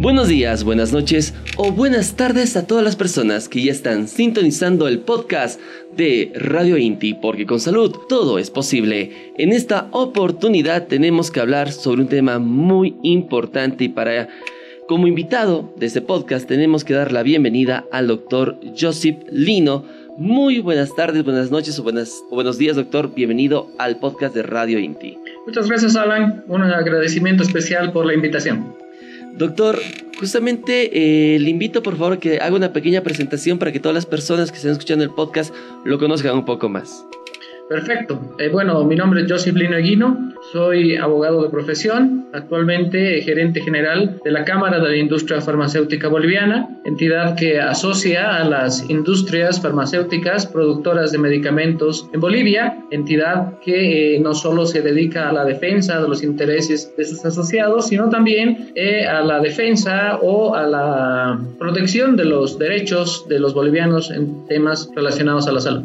Buenos días, buenas noches o buenas tardes a todas las personas que ya están sintonizando el podcast de Radio Inti, porque con salud todo es posible. En esta oportunidad tenemos que hablar sobre un tema muy importante y para como invitado de este podcast tenemos que dar la bienvenida al doctor Joseph Lino. Muy buenas tardes, buenas noches o, buenas, buenos días, doctor. Bienvenido al podcast de Radio Inti. Muchas gracias, Alan. Un agradecimiento especial por la invitación. Doctor, justamente eh, le invito por favor que haga una pequeña presentación para que todas las personas que estén escuchando el podcast lo conozcan un poco más. Perfecto. Eh, bueno, mi nombre es Joseph Lino Eguino, soy abogado de profesión, actualmente gerente general de la Cámara de la Industria Farmacéutica Boliviana, entidad que asocia a las industrias farmacéuticas productoras de medicamentos en Bolivia, entidad que eh, no solo se dedica a la defensa de los intereses de sus asociados, sino también eh, a la defensa o a la protección de los derechos de los bolivianos en temas relacionados a la salud.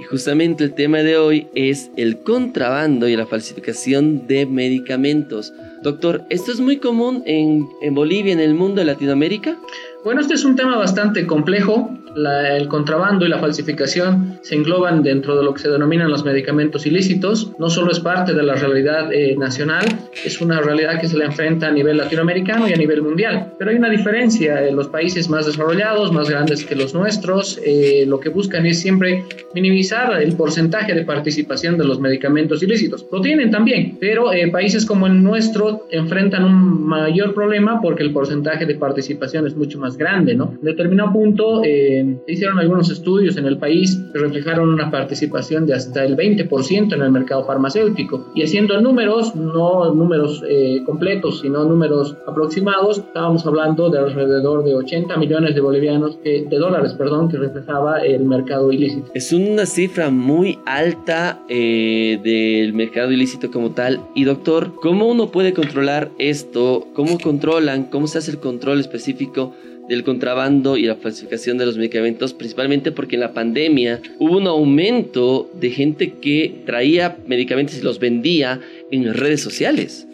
Y justamente el tema de hoy es el contrabando y la falsificación de medicamentos. Doctor, ¿esto es muy común en, en Bolivia, en el mundo de Latinoamérica? Bueno, este es un tema bastante complejo. el contrabando y la falsificación se engloban dentro de lo que se denominan los medicamentos ilícitos. No solo es parte de la realidad eh, nacional, es una realidad que se le enfrenta a nivel latinoamericano y a nivel mundial. Pero hay una diferencia. En los países más desarrollados, más grandes que los nuestros, eh, lo que buscan es siempre minimizar el porcentaje de participación de los medicamentos ilícitos. Lo tienen también, pero eh, países como el nuestro enfrentan un mayor problema porque el porcentaje de participación es mucho más grande, ¿no? En determinado punto eh, hicieron algunos estudios en el país que reflejaron una participación de hasta el 20% en el mercado farmacéutico. Y haciendo números, no números eh, completos, sino números aproximados, estábamos hablando de alrededor de 80 millones de bolivianos, de dólares, perdón, que reflejaba el mercado ilícito. Es una cifra muy alta eh, del mercado ilícito como tal. Y doctor, ¿cómo uno puede controlar esto? ¿Cómo controlan? ¿Cómo se hace el control específico? Del contrabando y la falsificación de los medicamentos, principalmente porque en la pandemia hubo un aumento de gente que traía medicamentos y los vendía en redes sociales.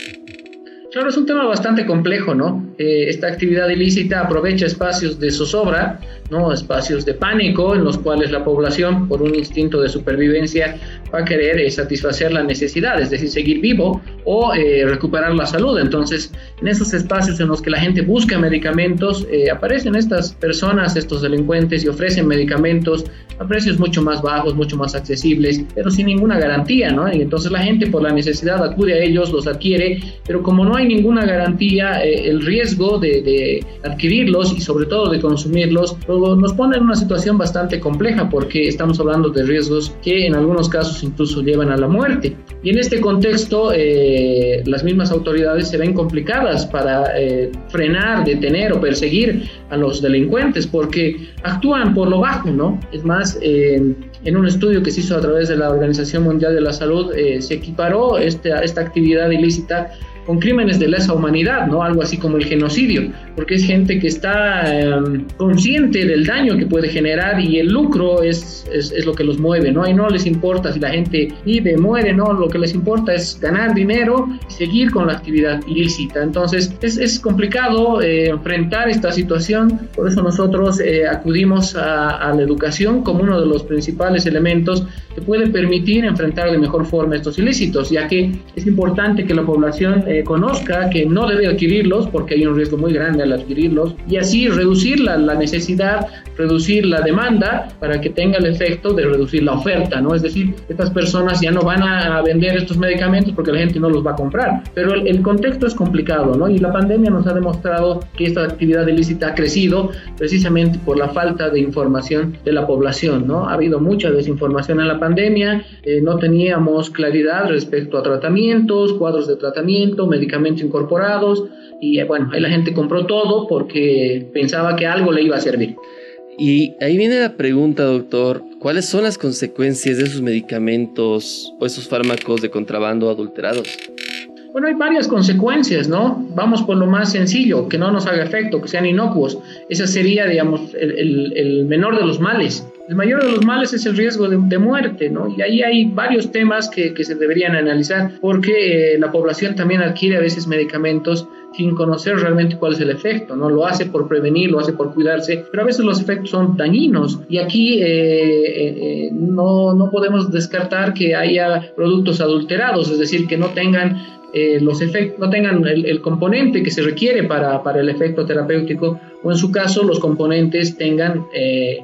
Claro, es un tema bastante complejo, ¿no? Eh, esta actividad ilícita aprovecha espacios de zozobra, ¿no? Espacios de pánico en los cuales la población, por un instinto de supervivencia, va a querer eh, satisfacer la necesidad, es decir, seguir vivo o eh, recuperar la salud. Entonces, en esos espacios en los que la gente busca medicamentos, aparecen estas personas, estos delincuentes y ofrecen medicamentos a precios mucho más bajos, mucho más accesibles, pero sin ninguna garantía, ¿no? Y entonces la gente por la necesidad acude a ellos, los adquiere, pero como no hay ninguna garantía, eh, el riesgo de, adquirirlos y sobre todo de consumirlos nos pone en una situación bastante compleja porque estamos hablando de riesgos que en algunos casos incluso llevan a la muerte. Y en este contexto eh, las mismas autoridades se ven complicadas para eh, frenar, detener o perseguir a los delincuentes porque actúan por lo bajo, ¿no? Es más, en un estudio que se hizo a través de la Organización Mundial de la Salud, se equiparó esta, esta actividad ilícita con crímenes de lesa humanidad, ¿no? Algo así como el genocidio, porque es gente que está em, consciente del daño que puede generar y el lucro es, es, lo que los mueve, ¿no? Y no les importa si la gente vive, muere, ¿no? Lo que les importa es ganar dinero y seguir con la actividad ilícita. Entonces, es, es complicado eh, enfrentar esta situación, por eso nosotros eh, acudimos a, a la educación como uno de los principales elementos que puede permitir enfrentar de mejor forma estos ilícitos, ya que es importante que la población eh, conozca que no debe adquirirlos porque hay un riesgo muy grande al adquirirlos y así reducir la, la, necesidad, reducir la demanda para que tenga el efecto de reducir la oferta, ¿no? Es decir, estas personas ya no van a vender estos medicamentos porque la gente no los va a comprar, pero el, el contexto es complicado, ¿no? Y la pandemia nos ha demostrado que esta actividad ilícita ha crecido precisamente por la falta de información de la población, ¿no? Ha habido mucha desinformación en la pandemia, eh, no teníamos claridad respecto a tratamientos, cuadros de tratamiento, medicamentos incorporados, y bueno, ahí la gente compró todo porque pensaba que algo le iba a servir. Y ahí viene la pregunta, doctor, ¿cuáles son las consecuencias de esos medicamentos o esos fármacos de contrabando adulterados? Bueno, hay varias consecuencias, ¿no? Vamos por lo más sencillo, que no nos haga efecto, que sean inocuos. Esa sería, digamos, el, menor de los males. El mayor de los males es el riesgo de, muerte, ¿no? Y ahí hay varios temas que, se deberían analizar, porque eh, la población también adquiere a veces medicamentos sin conocer realmente cuál es el efecto, ¿no? Lo hace por prevenir, lo hace por cuidarse, pero a veces los efectos son dañinos y aquí eh, eh, no, no podemos descartar que haya productos adulterados, es decir, que no tengan eh, los efectos, no tengan el, componente que se requiere para, para, el efecto terapéutico o en su caso los componentes tengan eh,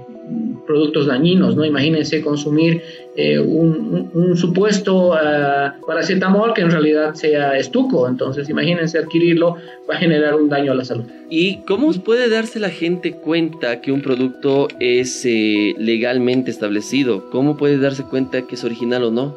productos dañinos, ¿no? Imagínense consumir eh, un, supuesto uh, paracetamol que en realidad sea estuco, entonces imagínense adquirirlo, va a generar un daño a la salud. ¿Y cómo puede darse la gente cuenta que un producto es legalmente establecido? ¿Cómo puede darse cuenta que es original o no?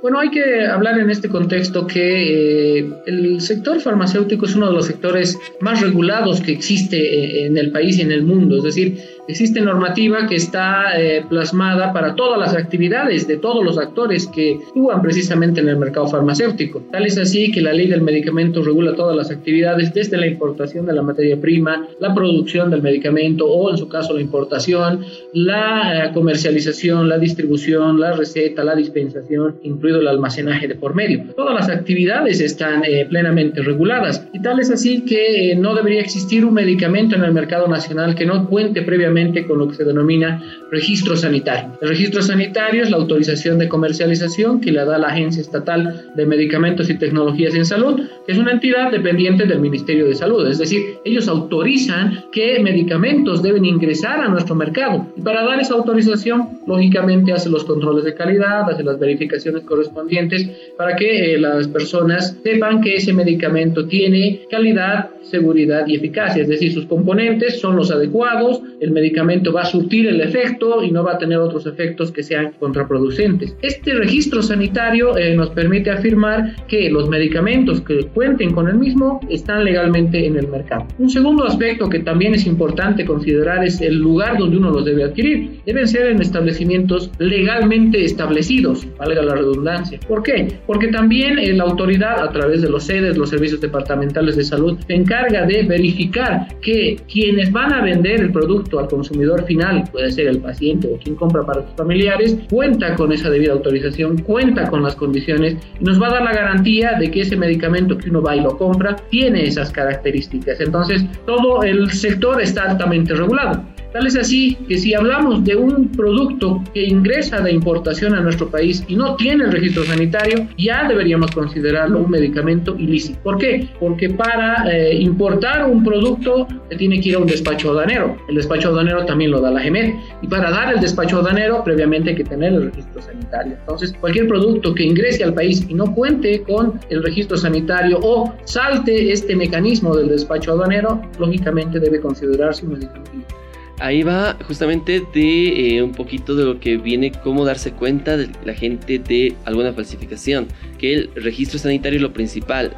Bueno, hay que hablar en este contexto que eh, el sector farmacéutico es uno de los sectores más regulados que existe eh, en el país y en el mundo. Es decir, Existe normativa que está eh, plasmada para todas las actividades de todos los actores que actúan precisamente en el mercado farmacéutico. Tal es así que la ley del medicamento regula todas las actividades desde la importación de la materia prima, la producción del medicamento o en su caso la importación, la eh, comercialización, la distribución, la receta, la dispensación, incluido el almacenaje de por medio. Todas las actividades están eh, plenamente reguladas y tal es así que no debería existir un medicamento en el mercado nacional que no cuente previamente con lo que se denomina registro sanitario. El registro sanitario es la autorización de comercialización que le da la Agencia Estatal de Medicamentos y Tecnologías en Salud, que es una entidad dependiente del Ministerio de Salud. Es decir, ellos autorizan qué medicamentos deben ingresar a nuestro mercado. Y para dar esa autorización, lógicamente hace los controles de calidad, hace las verificaciones correspondientes para que eh, las personas sepan que ese medicamento tiene calidad, seguridad y eficacia. Es decir, sus componentes son los adecuados, el medicamento va a surtir el efecto y no va a tener otros efectos que sean contraproducentes. Este registro sanitario eh, nos permite afirmar que los medicamentos que cuenten con el mismo están legalmente en el mercado. Un segundo aspecto que también es importante considerar es el lugar donde uno los debe adquirir. Deben ser en establecimientos legalmente establecidos, valga la redundancia. ¿Por qué? Porque también eh, la autoridad a través de los sedes, los servicios departamentales de salud, se encarga de verificar que quienes van a vender el producto al consumidor final, puede ser el paciente o quien compra para sus familiares, cuenta con esa debida autorización, cuenta con las condiciones y nos va a dar la garantía de que ese medicamento que uno va y lo compra tiene esas características. Entonces, todo el sector está altamente regulado. Tal es así que si hablamos de un producto que ingresa de importación a nuestro país y no tiene el registro sanitario, ya deberíamos considerarlo un medicamento ilícito. ¿Por qué? Porque para eh, importar un producto se tiene que ir a un despacho aduanero. El despacho aduanero también lo da la GEMED. Y para dar el despacho aduanero, previamente hay que tener el registro sanitario. Entonces, cualquier producto que ingrese al país y no cuente con el registro sanitario o salte este mecanismo del despacho aduanero, lógicamente debe considerarse un medicamento ahí va justamente de eh, un poquito de lo que viene, cómo darse cuenta de la gente de alguna falsificación, que el registro sanitario es lo principal.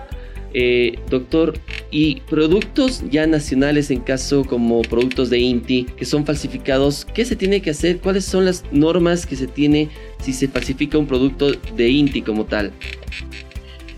Eh, doctor, y productos ya nacionales en caso como productos de INTI que son falsificados, ¿qué se tiene que hacer? ¿Cuáles son las normas que se tiene si se falsifica un producto de INTI como tal?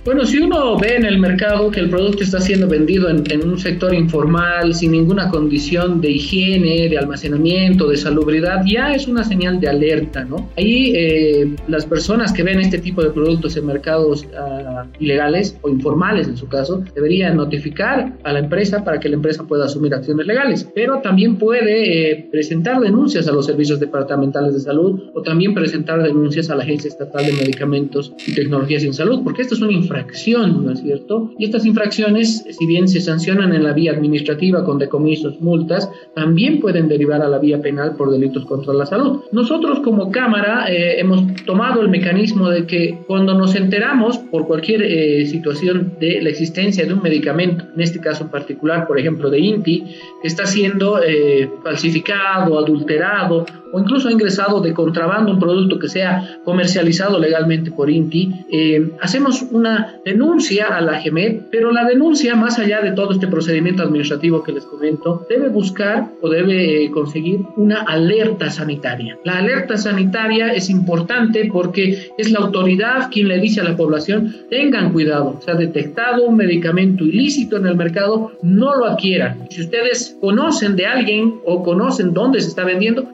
Bueno, si uno ve en el mercado que el producto está siendo vendido en, un sector informal, sin ninguna condición de higiene, de almacenamiento, de salubridad, ya es una señal de alerta, ¿no? Ahí eh, las personas que ven este tipo de productos en mercados uh, ilegales o informales, en su caso, deberían notificar a la empresa para que la empresa pueda asumir acciones legales, pero también puede eh, presentar denuncias a los servicios departamentales de salud o también presentar denuncias a la Agencia Estatal de Medicamentos y Tecnologías en Salud, porque esto es una infracción, ¿no es cierto? Y estas infracciones, si bien se sancionan en la vía administrativa con decomisos, multas, también pueden derivar a la vía penal por delitos contra la salud. Nosotros como Cámara eh, hemos tomado el mecanismo de que cuando nos enteramos por cualquier eh, situación de la existencia de un medicamento, en este caso en particular, por ejemplo, de INTI, que está siendo eh, falsificado, adulterado o incluso ha ingresado de contrabando un producto que sea comercializado legalmente por INTI, eh, hacemos una denuncia a la GEMET, pero la denuncia, más allá de todo este procedimiento administrativo que les comento, debe buscar o debe eh, conseguir una alerta sanitaria. La alerta sanitaria es importante porque es la autoridad quien le dice a la población, tengan cuidado, se ha detectado un medicamento ilícito en el mercado, no lo adquieran. Si ustedes conocen de alguien o conocen dónde se está vendiendo,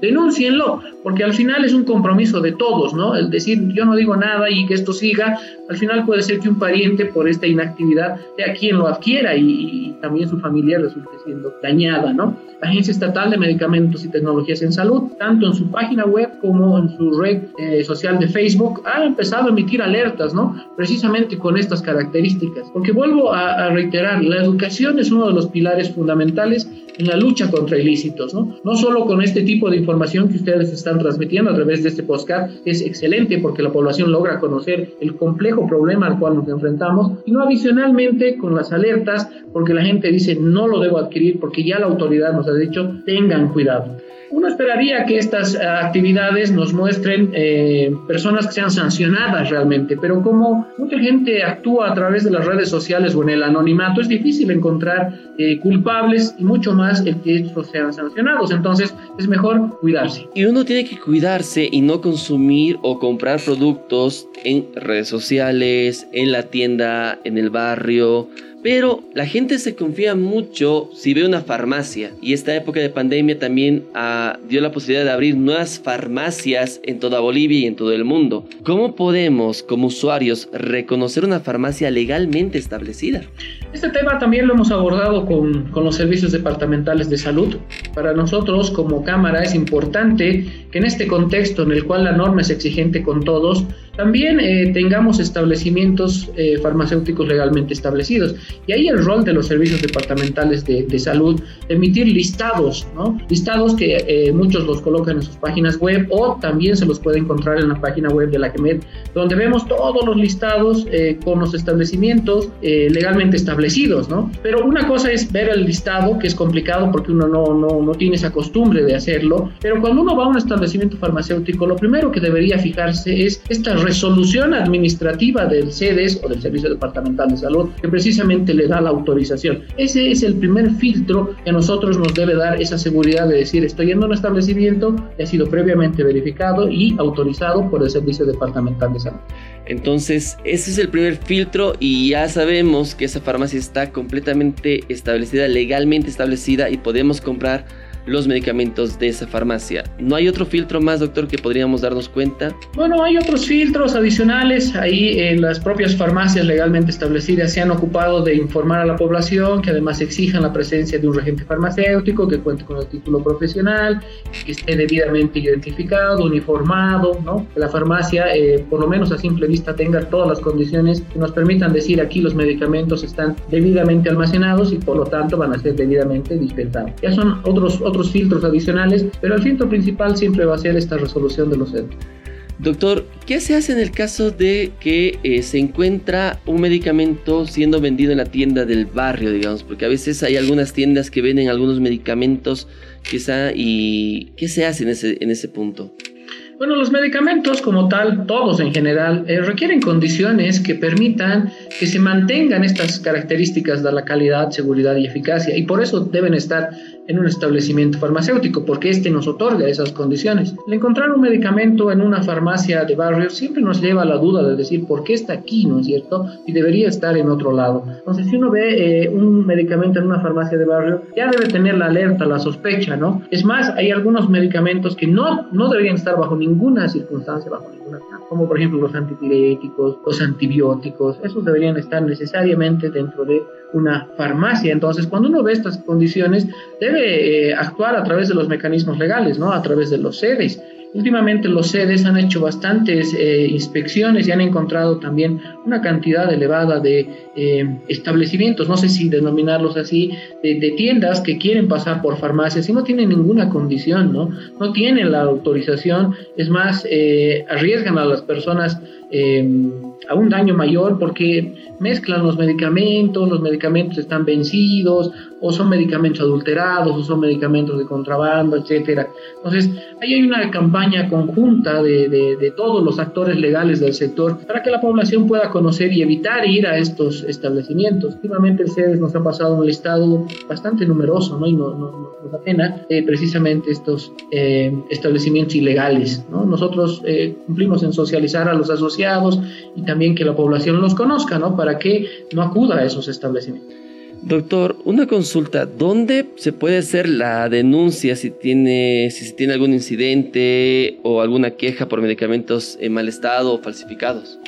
denúncienlo, porque al final es un compromiso de todos, ¿no? El decir yo no digo nada y que esto siga, al final puede ser que un pariente por esta inactividad sea quien lo adquiera y, también su familia resulte siendo dañada, ¿no? La Agencia Estatal de Medicamentos y Tecnologías en Salud, tanto en su página web como en su red eh, social de Facebook, ha empezado a emitir alertas, ¿no? Precisamente con estas características. Porque vuelvo a, a reiterar, la educación es uno de los pilares fundamentales en la lucha contra ilícitos, ¿no? No solo con este tipo de información que ustedes están transmitiendo a través de este podcast, es excelente porque la población logra conocer el complejo problema al cual nos enfrentamos, sino adicionalmente con las alertas, porque la gente dice no lo debo adquirir porque ya la autoridad nos ha dicho tengan cuidado. Uno esperaría que estas eh, actividades nos muestren eh, personas que sean sancionadas realmente, pero como mucha gente actúa a través de las redes sociales o en el anonimato, es difícil encontrar eh, culpables y mucho más el que estos sean sancionados. Entonces es mejor cuidarse. Y uno tiene que cuidarse y no consumir o comprar productos en redes sociales, en la tienda, en el barrio pero la gente se confía mucho si ve una farmacia. Y esta época de pandemia también ah, dio la posibilidad de abrir nuevas farmacias en toda Bolivia y en todo el mundo. ¿Cómo podemos, como usuarios, reconocer una farmacia legalmente establecida? Este tema también lo hemos abordado con, con, los servicios departamentales de salud. Para nosotros como Cámara es importante que en este contexto en el cual la norma es exigente con todos, también eh, tengamos establecimientos eh, farmacéuticos legalmente establecidos. Y ahí el rol de los servicios departamentales de, de salud, emitir listados, ¿no? listados que eh, muchos los colocan en sus páginas web o también se los puede encontrar en la página web de la GEMED, donde vemos todos los listados con los establecimientos legalmente establecidos ¿no? Pero una cosa es ver el listado, que es complicado porque uno no, no, no tiene esa costumbre de hacerlo, pero cuando uno va a un establecimiento farmacéutico, lo primero que debería fijarse es esta resolución administrativa del CEDES o del Servicio Departamental de Salud, que precisamente le da la autorización. Ese es el primer filtro que a nosotros nos debe dar esa seguridad de decir, estoy yendo a un establecimiento que ha sido previamente verificado y autorizado por el Servicio Departamental de Salud. Entonces, ese es el primer filtro y ya sabemos que esa farmacia está completamente establecida, legalmente establecida y podemos comprar los medicamentos de esa farmacia. ¿No hay otro filtro más, doctor, que podríamos darnos cuenta? Bueno, hay otros filtros adicionales. Ahí en las propias farmacias legalmente establecidas se han ocupado de informar a la población que además exijan la presencia de un regente farmacéutico que cuente con el título profesional, que esté debidamente identificado, uniformado, ¿no? Que la farmacia, eh, por lo menos a simple vista, tenga todas las condiciones que nos permitan decir aquí los medicamentos están debidamente almacenados y por lo tanto van a ser debidamente dispensados. Ya son otros, otros filtros adicionales, pero el filtro principal siempre va a ser esta resolución de los centros. Doctor, ¿qué se hace en el caso de que eh, se encuentra un medicamento siendo vendido en la tienda del barrio, digamos? Porque a veces hay algunas tiendas que venden algunos medicamentos quizá y ¿qué se hace en ese, en ese punto? Bueno, los medicamentos como tal, todos en general, eh, requieren condiciones que permitan que se mantengan estas características de la calidad, seguridad y eficacia y por eso deben estar en un establecimiento farmacéutico, porque este nos otorga esas condiciones. El encontrar un medicamento en una farmacia de barrio siempre nos lleva a la duda de decir por qué está aquí, ¿no es cierto? Y debería estar en otro lado. Entonces, si uno ve eh, un medicamento en una farmacia de barrio, ya debe tener la alerta, la sospecha, ¿no? Es más, hay algunos medicamentos que no, no deberían estar bajo ninguna circunstancia, bajo ninguna como por ejemplo los antipiréticos, los antibióticos, esos deberían estar necesariamente dentro de una farmacia. Entonces, cuando uno ve estas condiciones, debe eh, actuar a través de los mecanismos legales, ¿no? A través de los sedes. Últimamente los sedes han hecho bastantes eh, inspecciones y han encontrado también una cantidad elevada de eh, establecimientos, no sé si denominarlos así, de, tiendas que quieren pasar por farmacias y no tienen ninguna condición, ¿no? No tienen la autorización, es más, arriesgan a las personas a un daño mayor porque mezclan los medicamentos, los medicamentos están vencidos o son medicamentos adulterados o son medicamentos de contrabando, etcétera. Entonces, ahí hay una campaña conjunta de, de, todos los actores legales del sector para que la población pueda conocer y evitar ir a estos establecimientos. Últimamente el CEDES nos ha pasado un listado bastante numeroso, ¿no? Y nos no, no, da pena eh, precisamente estos eh, establecimientos ilegales, ¿no? Nosotros eh, cumplimos en socializar a los asociados y también que la población los conozca, ¿no? Para que no acuda a esos establecimientos. Doctor, una consulta, ¿dónde se puede hacer la denuncia si tiene, si se tiene algún incidente o alguna queja por medicamentos en mal estado o falsificados?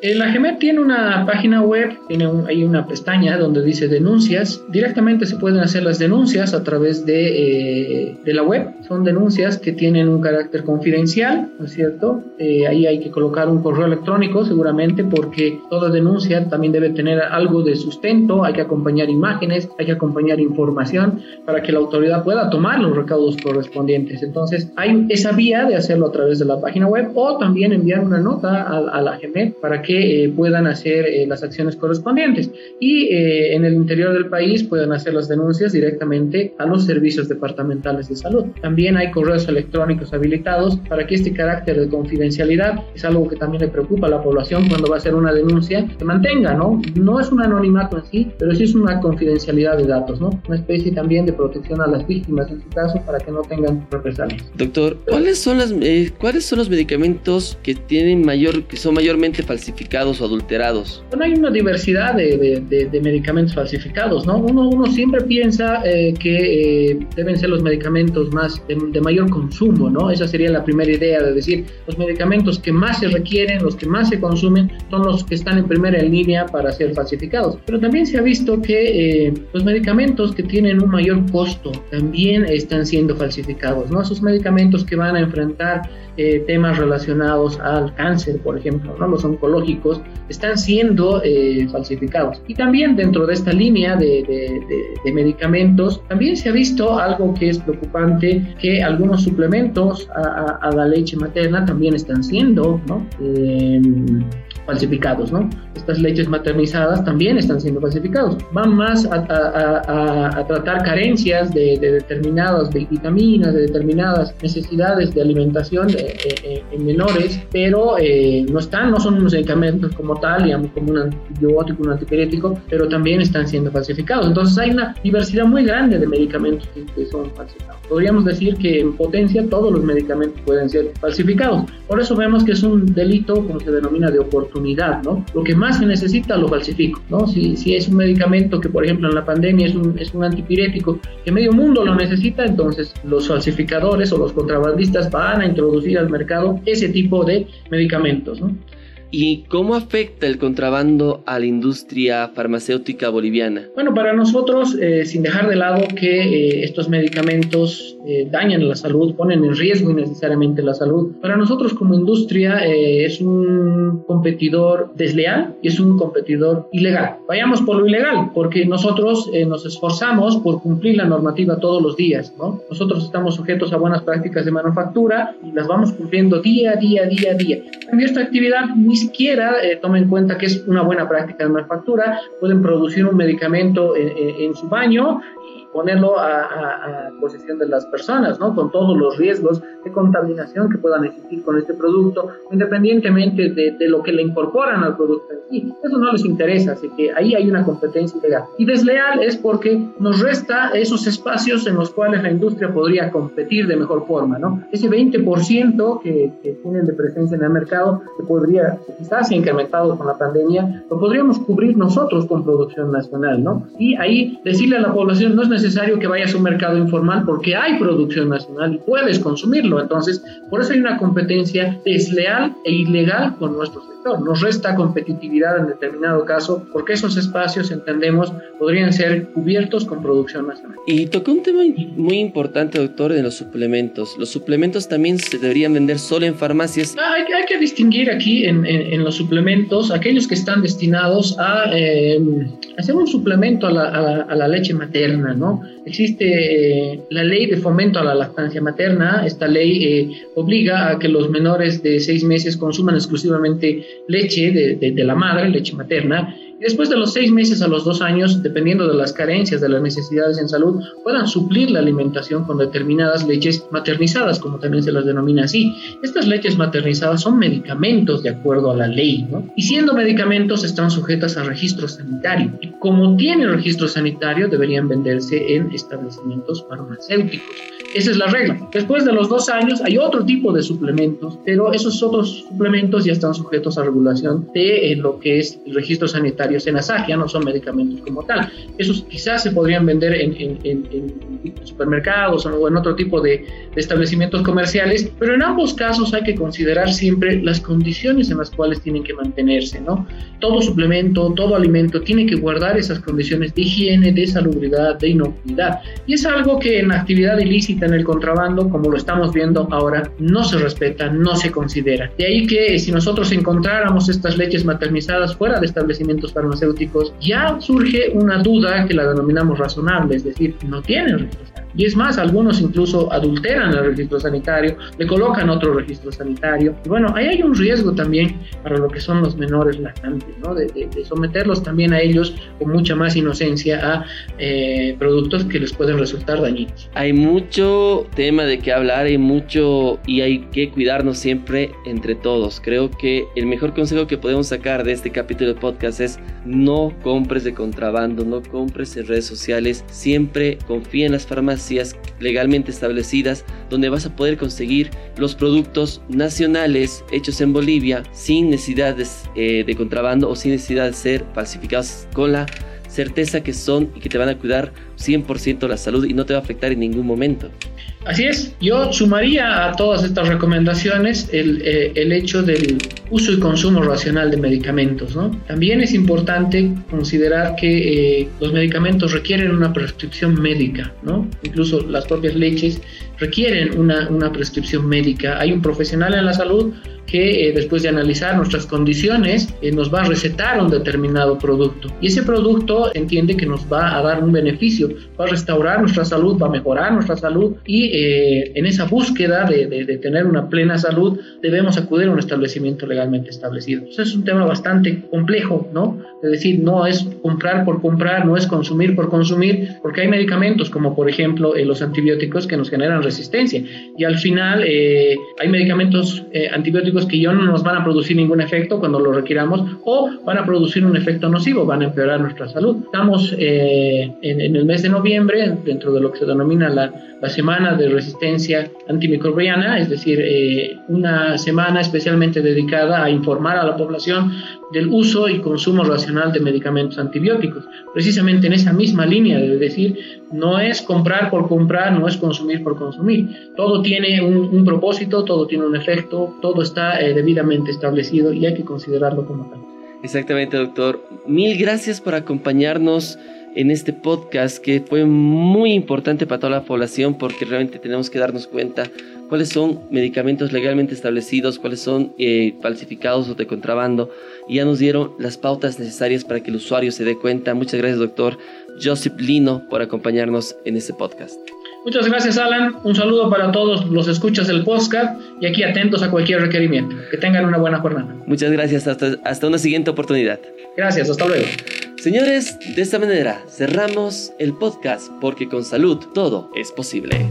Eh, la GEMET tiene una página web, tiene hay una pestaña donde dice denuncias. Directamente se pueden hacer las denuncias a través de, eh, de la web. Son denuncias que tienen un carácter confidencial, ¿no es cierto? Eh, ahí hay que colocar un correo electrónico seguramente porque toda denuncia también debe tener algo de sustento, hay que acompañar imágenes, hay que acompañar información para que la autoridad pueda tomar los recaudos correspondientes. Entonces hay esa vía de hacerlo a través de la página web o también enviar una nota a, a para que que eh, puedan hacer eh, las acciones correspondientes y eh, en el interior del país puedan hacer las denuncias directamente a los servicios departamentales de salud. También hay correos electrónicos habilitados para que este carácter de confidencialidad es algo que también le preocupa a la población cuando va a hacer una denuncia, se mantenga, ¿no? No es un anonimato en sí, pero sí es una confidencialidad de datos, ¿no? Una especie también de protección a las víctimas en su caso para que no tengan represalias. Doctor, ¿cuáles son, las, ¿cuáles son los medicamentos que tienen mayor, que son mayormente falsificados? Falsificados o adulterados? Bueno, hay una diversidad de, de, medicamentos falsificados, ¿no? Uno, uno siempre piensa eh, que eh, deben ser los medicamentos más de, mayor consumo, ¿no? Esa sería la primera idea de decir, los medicamentos que más se requieren, los que más se consumen, son los que están en primera línea para ser falsificados. Pero también se ha visto que eh, los medicamentos que tienen un mayor costo también están siendo falsificados, ¿no? Esos medicamentos que van a enfrentar temas relacionados al cáncer, por ejemplo, ¿no? Los oncológicos están siendo eh, falsificados. Y también dentro de esta línea de, medicamentos, también se ha visto algo que es preocupante, que algunos suplementos a, la leche materna también están siendo ¿no? Eh, falsificados, ¿no? Estas leches maternizadas también están siendo falsificados. Van más a, tratar carencias de, determinadas vitaminas, de determinadas necesidades de alimentación en menores, pero eh, no están, no son unos medicamentos como tal, digamos, como un antibiótico, un antipirético, pero también están siendo falsificados. Entonces hay una diversidad muy grande de medicamentos que, que son falsificados. Podríamos decir que en potencia todos los medicamentos pueden ser falsificados. Por eso vemos que es un delito, como se denomina, de oportunidad ¿no? Lo que más se necesita lo falsifico, ¿no? Si, si es un medicamento que, por ejemplo, en la pandemia es un, es un antipirético que medio mundo lo necesita, entonces los falsificadores o los contrabandistas van a introducir al mercado ese tipo de medicamentos, ¿no? ¿Y cómo afecta el contrabando a la industria farmacéutica boliviana? Bueno, para nosotros, eh, sin dejar de lado que eh, estos medicamentos eh, dañan la salud, ponen en riesgo innecesariamente la salud, para nosotros como industria es un competidor desleal y es un competidor ilegal. Vayamos por lo ilegal, porque nosotros nos esforzamos por cumplir la normativa todos los días, ¿no? Nosotros estamos sujetos a buenas prácticas de manufactura y las vamos cumpliendo día día, día día. En esta actividad ni siquiera eh, toma en cuenta que es una buena práctica de manufactura, pueden producir un medicamento en su baño ponerlo a, a, posesión de las personas, ¿no? Con todos los riesgos de contaminación que puedan existir con este producto, independientemente de, de, lo que le incorporan al producto en sí. Eso no les interesa, así que ahí hay una competencia ilegal. Y desleal es porque nos resta esos espacios en los cuales la industria podría competir de mejor forma, ¿no? Ese 20% que, que tienen de presencia en el mercado, que podría, quizás se ha incrementado con la pandemia, lo podríamos cubrir nosotros con producción nacional, ¿no? Y ahí decirle a la población, no es necesario que vayas a un mercado informal porque hay producción nacional y puedes consumirlo. Entonces, por eso hay una competencia desleal e ilegal con nuestro sector. Nos resta competitividad en determinado caso porque esos espacios, entendemos, podrían ser cubiertos con producción nacional. Y tocó un tema muy importante, doctor, de los suplementos. Los suplementos también se deberían vender solo en farmacias. Ah, hay, hay, que distinguir aquí en, en, los suplementos aquellos que están destinados a eh, hacer un suplemento a la, a la leche materna, ¿no? Existe la ley de fomento a la lactancia materna. Esta ley eh, obliga a que los menores de seis meses consuman exclusivamente leche de la madre, leche materna, después de los seis meses a los dos años, dependiendo de las carencias, de las necesidades en salud, puedan suplir la alimentación con determinadas leches maternizadas, como también se las denomina así. Estas leches maternizadas son medicamentos de acuerdo a la ley, ¿no? Y siendo medicamentos están sujetas a registro sanitario. Y como tienen registro sanitario, deberían venderse en establecimientos farmacéuticos. Esa es la regla. Después de los dos años hay otro tipo de suplementos, pero esos otros suplementos ya están sujetos a regulación de eh, lo que es el registro sanitario SENASAG, ya no son medicamentos como tal. Esos quizás se podrían vender en, supermercados o en otro tipo de, de, establecimientos comerciales, pero en ambos casos hay que considerar siempre las condiciones en las cuales tienen que mantenerse, ¿no? Todo suplemento, todo alimento tiene que guardar esas condiciones de higiene, de salubridad, de inocuidad. Y es algo que en actividad ilícita en el contrabando, como lo estamos viendo ahora, no se respeta, no se considera. De ahí que si nosotros encontráramos estas leches maternizadas fuera de establecimientos farmacéuticos, ya surge una duda que la denominamos razonable, es decir, no tienen registro y es más, algunos incluso adulteran el registro sanitario, le colocan otro registro sanitario. Y bueno, ahí hay un riesgo también para lo que son los menores lactantes, ¿no? de, someterlos también a ellos con mucha más inocencia a eh, productos que les pueden resultar dañinos. Hay mucho tema de qué hablar, hay mucho y hay que cuidarnos siempre entre todos. Creo que el mejor consejo que podemos sacar de este capítulo de podcast es no compres de contrabando, no compres en redes sociales, siempre confía en las farmacias legalmente establecidas donde vas a poder conseguir los productos nacionales hechos en Bolivia sin necesidad eh, de contrabando o sin necesidad de ser falsificados con la certeza que son y que te van a cuidar 100% la salud y no te va a afectar en ningún momento. Así es, yo sumaría a todas estas recomendaciones el, eh, el, hecho del uso y consumo racional de medicamentos. ¿no? También es importante considerar que eh, los medicamentos requieren una prescripción médica, ¿no? incluso las propias leches requieren una, una prescripción médica. Hay un profesional en la salud que eh, después de analizar nuestras condiciones eh, nos va a recetar un determinado producto. Y ese producto entiende que nos va a dar un beneficio, va a restaurar nuestra salud, va a mejorar nuestra salud y eh, en esa búsqueda de, de, tener una plena salud debemos acudir a un establecimiento legalmente establecido. Entonces es un tema bastante complejo, ¿no? Es decir, no es comprar por comprar, no es consumir por consumir, porque hay medicamentos como por ejemplo los antibióticos que nos generan resistencia y al final hay medicamentos antibióticos que ya no nos van a producir ningún efecto cuando lo requiramos o van a producir un efecto nocivo, van a empeorar nuestra salud. Estamos eh, en, el mes de noviembre, dentro de lo que se denomina la, la semana de resistencia antimicrobiana, es decir, eh, una semana especialmente dedicada a informar a la población del uso y consumo racional de medicamentos antibióticos. Precisamente en esa misma línea de decir, no es comprar por comprar, no es consumir por consumir. Todo tiene un, propósito, todo tiene un efecto, todo está eh, debidamente establecido y hay que considerarlo como tal. Exactamente, doctor. Mil gracias por acompañarnos en este podcast que fue muy importante para toda la población porque realmente tenemos que darnos cuenta cuáles son medicamentos legalmente establecidos, cuáles son eh, falsificados o de contrabando. Y ya nos dieron las pautas necesarias para que el usuario se dé cuenta. Muchas gracias, doctor Joseph Lino, por acompañarnos en este podcast. Muchas gracias, Alan. Un saludo para todos los escuchas del podcast y aquí atentos a cualquier requerimiento. Que tengan una buena jornada. Muchas gracias. Hasta, hasta una siguiente oportunidad. Gracias. Hasta luego. Señores, de esta manera cerramos el podcast porque con salud todo es posible.